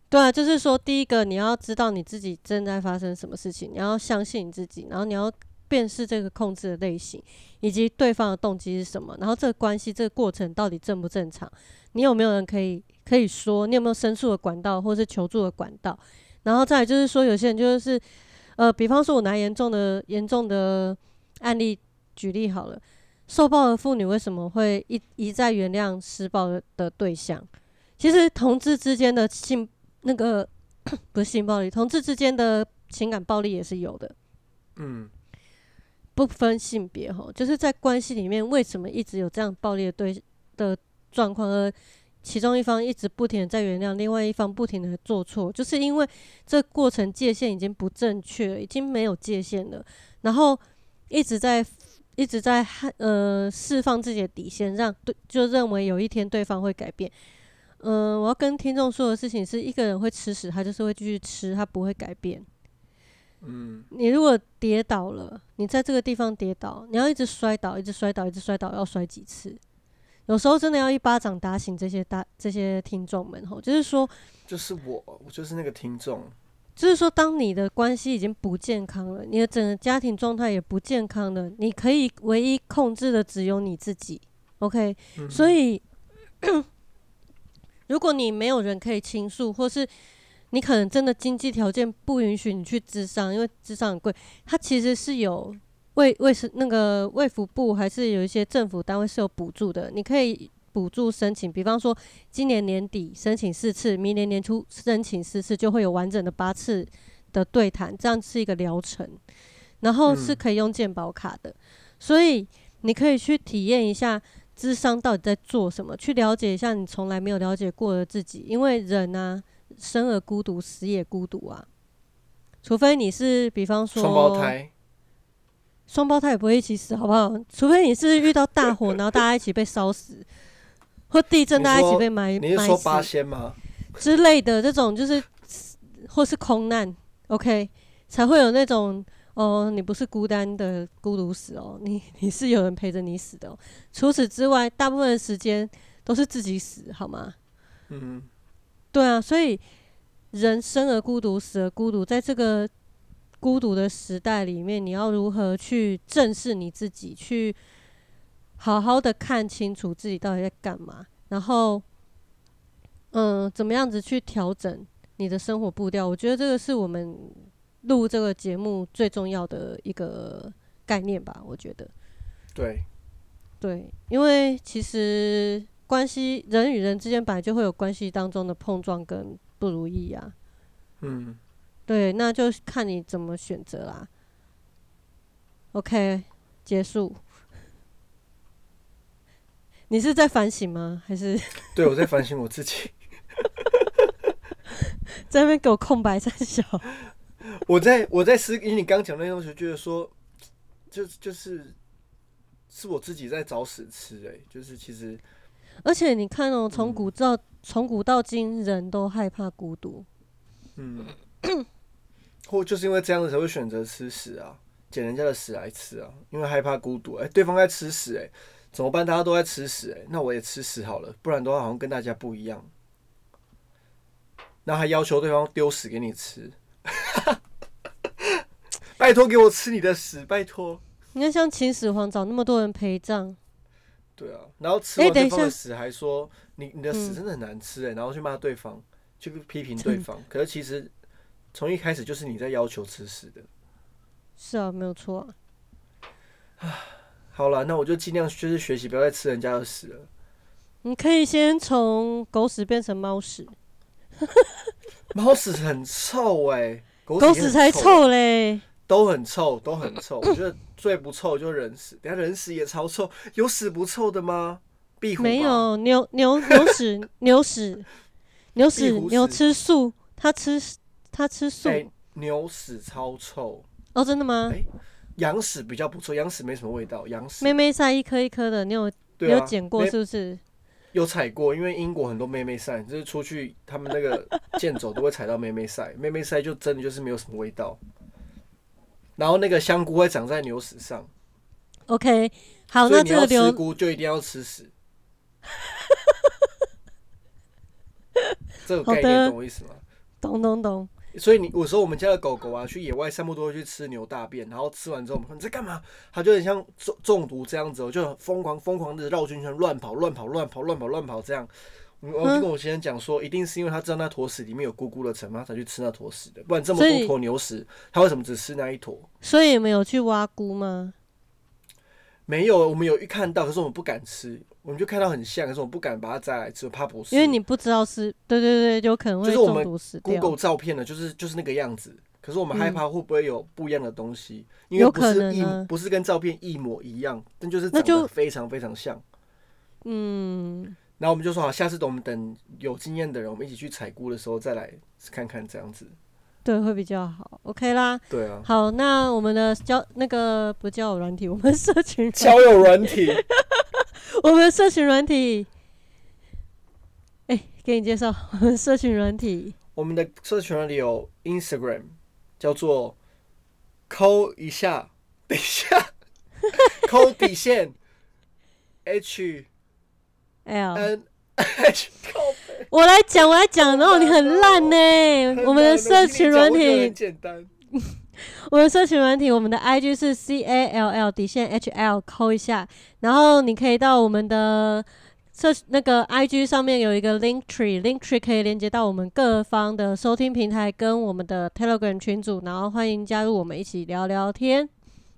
对啊，就是说，第一个你要知道你自己正在发生什么事情，你要相信你自己，然后你要辨识这个控制的类型，以及对方的动机是什么，然后这个关系这个过程到底正不正常，你有没有人可以可以说，你有没有申诉的管道或是求助的管道，然后再就是说，有些人就是呃，比方说我拿严重的严重的案例举例好了，受暴的妇女为什么会一一再原谅施暴的的对象？其实同志之间的性那个 <coughs> 不是性暴力，同志之间的情感暴力也是有的，嗯，不分性别哈，就是在关系里面为什么一直有这样暴力的对的状况，而其中一方一直不停的在原谅，另外一方不停的做错，就是因为这过程界限已经不正确，已经没有界限了，然后一直在一直在呃释放自己的底线，让对就认为有一天对方会改变。嗯、我要跟听众说的事情是，一个人会吃屎，他就是会继续吃，他不会改变。嗯，你如果跌倒了，你在这个地方跌倒，你要一直摔倒，一直摔倒，一直摔倒，要摔几次？有时候真的要一巴掌打醒这些大这些听众们吼，就是说，就是我，我就是那个听众。就是说，当你的关系已经不健康了，你的整个家庭状态也不健康了，你可以唯一控制的只有你自己，OK？、嗯所以，<coughs> 如果你没有人可以倾诉，或是你可能真的经济条件不允许你去智商，因为智商很贵，它其实是有卫卫生那个卫福部还是有一些政府单位是有补助的，你可以补助申请，比方说今年年底申请四次，明年年初申请四次，就会有完整的八次的对谈，这样是一个疗程，然后是嗯。可以用健保卡的，所以你可以去体验一下智商到底在做什么，去了解一下你从来没有了解过的自己，因为人啊，生而孤独，死也孤独啊。除非你是，比方说双胞胎，双胞胎也不会一起死，好不好？除非你是遇到大火，<laughs> 然后大家一起被烧死，或地震大家一起被埋你是埋说八仙吗？之类的，这种就是或是空难，OK，才会有那种哦，你不是孤单的孤独死哦，你你是有人陪着你死的哦。除此之外，大部分的时间都是自己死，好吗？嗯，对啊，所以人生而孤独，死而孤独，在这个孤独的时代里面，你要如何去正视你自己，去好好的看清楚自己到底在干嘛，然后，嗯，怎么样子去调整你的生活步调？我觉得这个是我们录这个节目最重要的一个概念吧。我觉得，对，对，因为其实关系人与人之间本来就会有关系当中的碰撞跟不如意啊。嗯，对，那就看你怎么选择啦。OK，结束。你是在反省吗？还是对我在反省我自己，<laughs> 在那边给我空白在笑？我在我在思，因为你刚讲那些东西，觉得说，就就是是我自己在找死吃，哎，就是其实，而且你看哦，从嗯古到从古到今，人都害怕孤独。嗯，或就是因为这样子才会选择吃屎啊，捡人家的屎来吃啊，因为害怕孤独，哎，对方在吃屎，哎，怎么办？大家都在吃屎，哎，那我也吃屎好了，不然的话好像跟大家不一样。然后还要求对方丢屎给你吃，<laughs> 拜托给我吃你的屎，拜托。你看，像秦始皇找那么多人陪葬，对啊，然后吃完对方的屎还说你你的屎嗯真的很难吃哎、然后去骂对方，去批评对方。可是其实从一开始就是你在要求吃屎的。是啊，没有错啊。<sighs> 好了，那我就尽量就是学习不要再吃人家的屎了。你可以先从狗屎变成猫屎，<laughs> 猫屎很臭哎、狗狗也很屎才臭嘞。都很臭，都很臭。我觉得最不臭就是人屎，等下人屎也超臭，有屎不臭的吗？壁虎没，有牛牛牛屎牛屎牛屎牛吃素，它吃它吃素、哎、牛屎超臭，哦，真的吗？哎羊屎比较不臭，羊屎没什么味道，羊屎妹妹赛一颗一颗的，你有、你有捡过是不是？有踩过，因为英国很多妹妹赛，就是出去他们那个健走都会踩到妹妹赛，妹妹赛就真的就是没有什么味道。然后那个香菇会长在牛屎上，OK，好，那这个留菇就一定要吃屎。<laughs> 这个概念懂我意思吗？懂懂懂，所以你有时候我们家的狗狗啊，去野外散步都会去吃牛大便，然后吃完之后我们说你在干嘛？它就很像中中毒这样子、哦，就很疯狂疯狂的绕圈圈乱跑乱跑乱跑乱跑乱跑这样。我我就跟我先生讲说，一定是因为他知道那坨屎里面有咕咕的成分，他才去吃那坨屎的，不然这么多坨牛屎，他为什么只吃那一坨？所以你们有去挖菇吗？没有，我们有一看到，可是我们不敢吃，我们就看到很像，可是我们不敢把它摘来吃，怕不是。因为你不知道是，对对对，有可能会就是我们中毒死掉。Google 照片呢，就是就是那个样子。可是我们害怕会不会有不一样的东西，因为不是一、不是跟照片一模一样，但就是长得非常非常像。嗯，然后我们就说好，下次等我们等有经验的人，我们一起去采菇的时候再来看看这样子。对，会比较好。OK 啦，对啊，好，那我们的交那个不交友软体，<laughs> 我们社群交友软体，我们社群软体，哎、给你介绍我们社群软体，我们的社群软体有 Instagram，叫做抠一下，等一下，<laughs> 抠底线 H <laughs> H。<laughs> 我来讲，我来讲，然后你很烂呢、很我们的社群软体很，简单。<laughs> 我们社群软体，我们的 IG 是 C A L L 底线 H L 扣一下，然后你可以到我们的社那个 IG 上面有一个 Link Tree，Link Tree 可以连接到我们各方的收听平台跟我们的 Telegram 群组，然后欢迎加入我们一起聊聊天。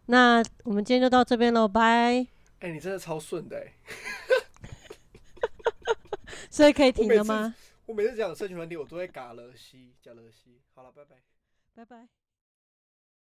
那我们今天就到这边喽，拜。哎、你真的超顺的哎、<laughs> 所以可以停了吗？我每次讲社群问题，我都会嘎了西，加了西。好了，拜拜。拜拜。